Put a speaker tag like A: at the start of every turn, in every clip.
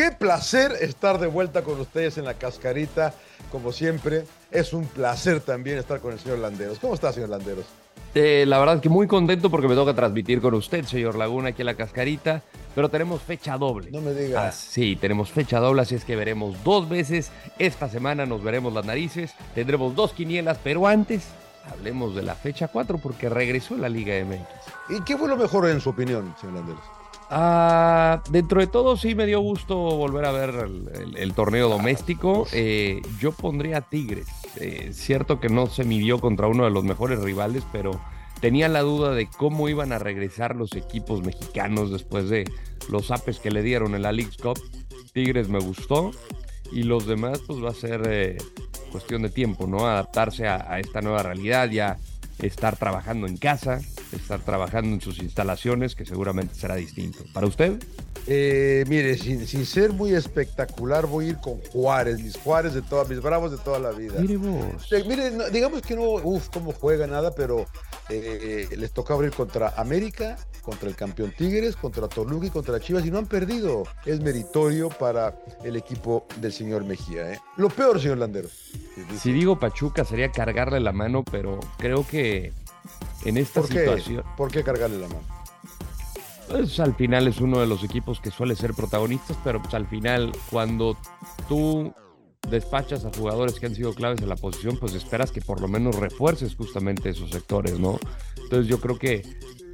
A: Qué placer estar de vuelta con ustedes en la cascarita. Como siempre, es un placer también estar con el señor Landeros. ¿Cómo está, señor Landeros?
B: Eh, la verdad que muy contento porque me toca transmitir con usted, señor Laguna, aquí en la cascarita. Pero tenemos fecha doble.
A: No me digas.
B: Ah, sí, tenemos fecha doble, así es que veremos dos veces. Esta semana nos veremos las narices. Tendremos dos quinielas, pero antes hablemos de la fecha 4 porque regresó la Liga MX.
A: ¿Y qué fue lo mejor en su opinión, señor Landeros?
B: Ah, dentro de todo sí me dio gusto volver a ver el, torneo doméstico. Eh, yo pondría a Tigres. Eh, cierto que no se midió contra uno de los mejores rivales, pero tenía la duda de cómo iban a regresar los equipos mexicanos después de los apes que le dieron en la League Cup. Tigres me gustó y los demás pues va a ser eh, cuestión de tiempo, ¿no? Adaptarse a esta nueva realidad, ya estar trabajando en casa, estar trabajando en sus instalaciones, que seguramente será distinto. ¿Para usted?
A: Eh, mire, sin, ser muy espectacular, voy a ir con Juárez, mis Juárez de todas, mis Bravos de toda la vida.
B: Mire vos.
A: Eh, mire, digamos que no, uff, cómo juega nada, pero eh, les toca abrir contra América, contra el campeón Tigres, contra Toluca y contra Chivas, y no han perdido. Es meritorio para el equipo del señor Mejía. Lo peor, señor Landero.
B: Si digo Pachuca sería cargarle la mano, pero creo que en esta situación.
A: ¿Por qué cargarle la mano?
B: Pues al final es uno de los equipos que suele ser protagonistas, pero pues al final cuando tú despachas a jugadores que han sido claves en la posición, pues esperas que por lo menos refuerces justamente esos sectores, ¿no? Entonces yo creo que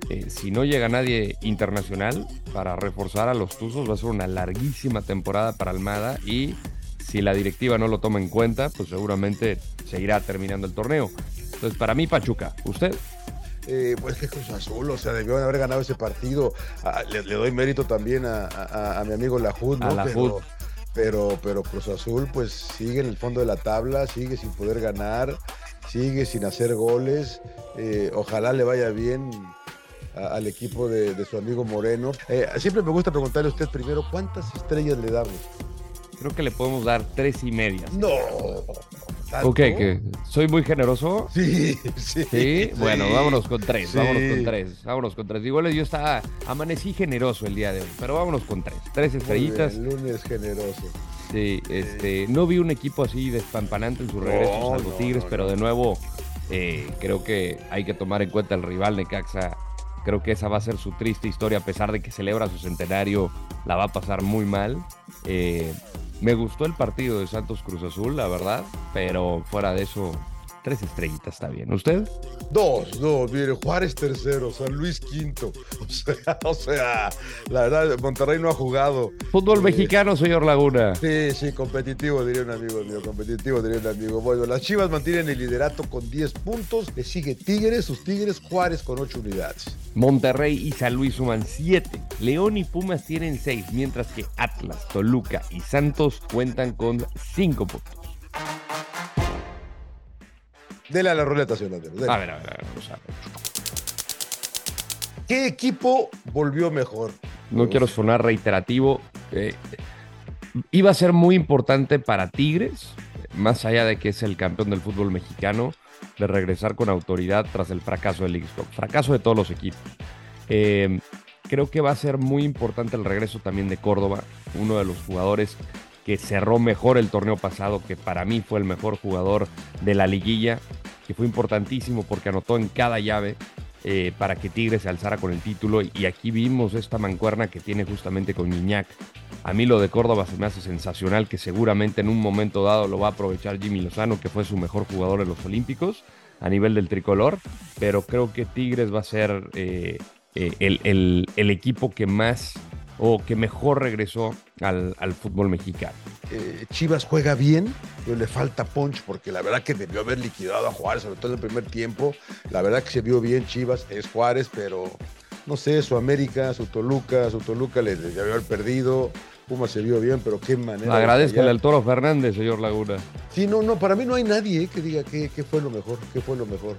B: eh, si no llega nadie internacional para reforzar a los Tuzos, va a ser una larguísima temporada para Almada y si la directiva no lo toma en cuenta, pues seguramente seguirá terminando el torneo. Entonces, para mí, Pachuca, ¿usted?
A: Eh, pues que Cruz Azul, o sea, debió haber ganado ese partido. Ah, le, doy mérito también a, mi amigo Lajud, ¿no? pero, pero, pero, Cruz Azul, pues sigue en el fondo de la tabla, sigue sin poder ganar, sigue sin hacer goles. Eh, ojalá le vaya bien al equipo de, su amigo Moreno. Eh, siempre me gusta preguntarle a usted primero, ¿cuántas estrellas le damos?
B: Creo que le podemos dar tres y media.
A: No.
B: Ok, que soy muy generoso.
A: Sí, sí.
B: Sí, bueno, vámonos con tres, vámonos con tres, vámonos con tres. Igual yo estaba, amanecí generoso el día de hoy, pero vámonos con tres, tres estrellitas.
A: el lunes generoso.
B: Sí, este, no vi un equipo así despampanante en su regreso, salvo Tigres, pero de nuevo eh, creo que hay que tomar en cuenta el rival Necaxa. Creo que esa va a ser su triste historia, a pesar de que celebra su centenario, la va a pasar muy mal. Eh, me gustó el partido de Santos Cruz Azul, la verdad, pero fuera de eso, tres estrellitas está bien. ¿Usted?
A: Dos, dos. Mire, Juárez tercero, San Luis quinto. O sea, o sea, la verdad, Monterrey no ha jugado.
B: Fútbol eh, mexicano, señor Laguna.
A: Sí, sí, competitivo, diría un amigo mío. Competitivo, diría un amigo. Bueno, las Chivas mantienen el liderato con 10 puntos. Le sigue Tigres, sus Tigres, Juárez con 8 unidades.
B: Monterrey y San Luis suman 7. León y Pumas tienen 6, mientras que Atlas, Toluca y Santos cuentan con 5 puntos.
A: Dele a la ruleta, señor
B: A ver, a ver, a ver,
A: ¿Qué equipo volvió mejor?
B: No quiero sonar reiterativo. Eh, iba a ser muy importante para Tigres, más allá de que es el campeón del fútbol mexicano, de regresar con autoridad tras el fracaso del League Fracaso de todos los equipos. Eh, creo que va a ser muy importante el regreso también de Córdoba, uno de los jugadores que cerró mejor el torneo pasado, que para mí fue el mejor jugador de la liguilla, que fue importantísimo porque anotó en cada llave eh, para que Tigre se alzara con el título. Y aquí vimos esta mancuerna que tiene justamente con Niñac. A mí lo de Córdoba se me hace sensacional, que seguramente en un momento dado lo va a aprovechar Jimmy Lozano, que fue su mejor jugador en los Olímpicos a nivel del tricolor, pero creo que Tigres va a ser eh, eh, el equipo que más o que mejor regresó al, fútbol mexicano.
A: Eh, Chivas juega bien, pero le falta punch porque la verdad que debió haber liquidado a Juárez, sobre todo en el primer tiempo. La verdad que se vio bien Chivas, es Juárez, pero no sé, su América, su Toluca, su Toluca le debió haber perdido. Puma se vio bien, pero qué manera.
B: Agradezco al Toro Fernández, señor Laguna.
A: Sí, no, no, para mí no hay nadie eh, que diga qué, qué fue lo mejor, qué fue lo mejor.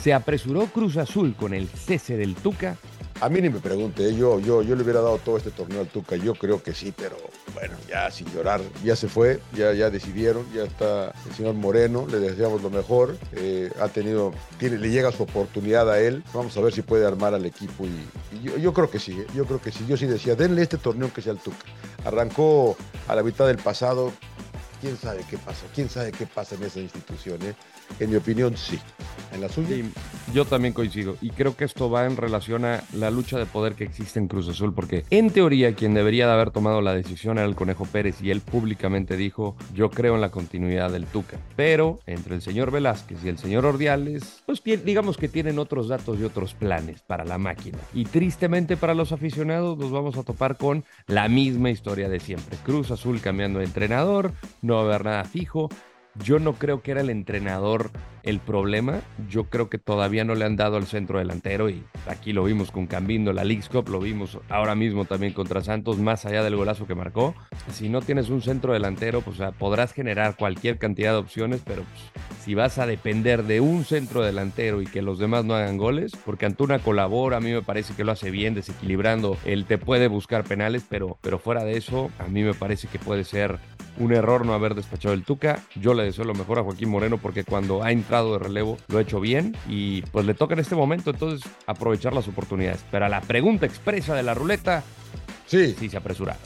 B: Se apresuró Cruz Azul con el cese del Tuca
A: A mí ni me pregunte, ¿eh? yo, yo, yo le hubiera dado todo este torneo al Tuca, yo creo que sí, pero bueno, ya sin llorar, ya se fue, ya, ya decidieron, ya está el señor Moreno, le deseamos lo mejor, eh, ha tenido, tiene, le llega su oportunidad a él, vamos a ver si puede armar al equipo y, yo, yo, creo que sí, ¿eh? yo creo que sí, yo sí decía, denle este torneo que sea al Tuca. Arrancó a la mitad del pasado, quién sabe qué pasa, quién sabe qué pasa en esa institución. En mi opinión, sí. ¿En la suya?
B: yo también coincido. Y creo que esto va en relación a la lucha de poder que existe en Cruz Azul, porque en teoría quien debería de haber tomado la decisión era el Conejo Pérez y él públicamente dijo, yo creo en la continuidad del Tuca. Pero entre el señor Velázquez y el señor Ordiales, pues digamos que tienen otros datos y otros planes para la máquina. Y tristemente para los aficionados nos vamos a topar con la misma historia de siempre. Cruz Azul cambiando de entrenador, no va a haber nada fijo yo no creo que era el entrenador el problema. Yo creo que todavía no le han dado al centro delantero y aquí lo vimos con Cambindo, la League Cup, lo vimos ahora mismo también contra Santos, más allá del golazo que marcó. Si no tienes un centro delantero, pues podrás generar cualquier cantidad de opciones, pero pues, si vas a depender de un centro delantero y que los demás no hagan goles, porque Antuna colabora, a mí me parece que lo hace bien, desequilibrando, él te puede buscar penales, pero fuera de eso, a mí me parece que puede ser un error no haber despachado el Tuca. Yo le deseo lo mejor a Joaquín Moreno porque cuando ha entrado de relevo lo ha hecho bien y pues le toca en este momento entonces aprovechar las oportunidades. Pero a la pregunta expresa de la ruleta,
A: sí,
B: sí se apresura.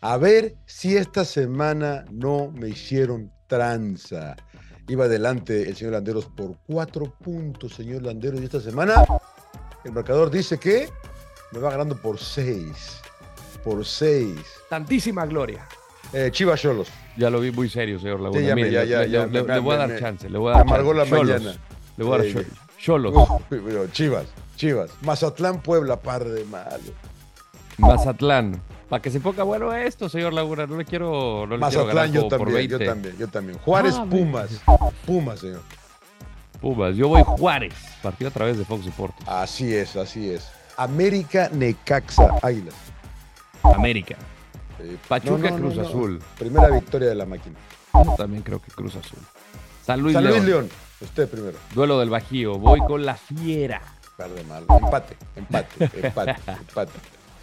A: A ver si esta semana no me hicieron tranza. Iba adelante el señor Landeros por cuatro puntos, señor Landeros, y esta semana el marcador dice que me va ganando por seis por seis.
B: Tantísima gloria.
A: Eh, Chivas Cholos.
B: Ya lo vi muy serio, señor Laguna.
A: Sí, ya, ya, ya,
B: le, le, le, voy a dar chance. Le voy a dar
A: amargó la mañana.
B: Le voy a dar eh, Cholos.
A: Chivas, Chivas. Mazatlán, Puebla, par de malo.
B: Mazatlán. Para que se ponga bueno esto, señor Laguna. No le quiero. No le
A: Mazatlán,
B: quiero
A: yo también, yo también, yo también. Juárez, ah, Pumas. Pumas, señor.
B: Pumas. Yo voy Juárez. Partido a través de Fox Sports.
A: Así es, así es. América, Necaxa, Águilas.
B: América. Pachuca, Cruz Azul.
A: Primera victoria de la máquina.
B: Yo también creo que Cruz Azul. San Luis,
A: León. Usted primero.
B: Duelo del Bajío. Voy con la fiera.
A: Tarde mal. Empate, empate, empate, empate.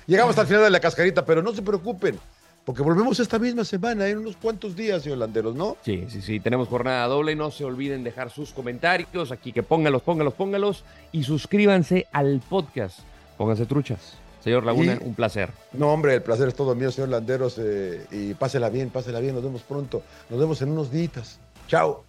A: Llegamos el final de la cascarita, pero no se preocupen. Porque volvemos esta misma semana, en unos cuantos días, señor Landeros, ¿no?
B: Sí, sí, sí. Tenemos jornada doble. No se olviden dejar sus comentarios. Aquí que póngalos, póngalos, póngalos. Y suscríbanse al podcast. Pónganse truchas. Señor Laguna, un placer.
A: No, hombre, el placer es todo mío, señor Landeros. Eh, y pásela bien, pásela bien. Nos vemos pronto. Nos vemos en unos días. Chao.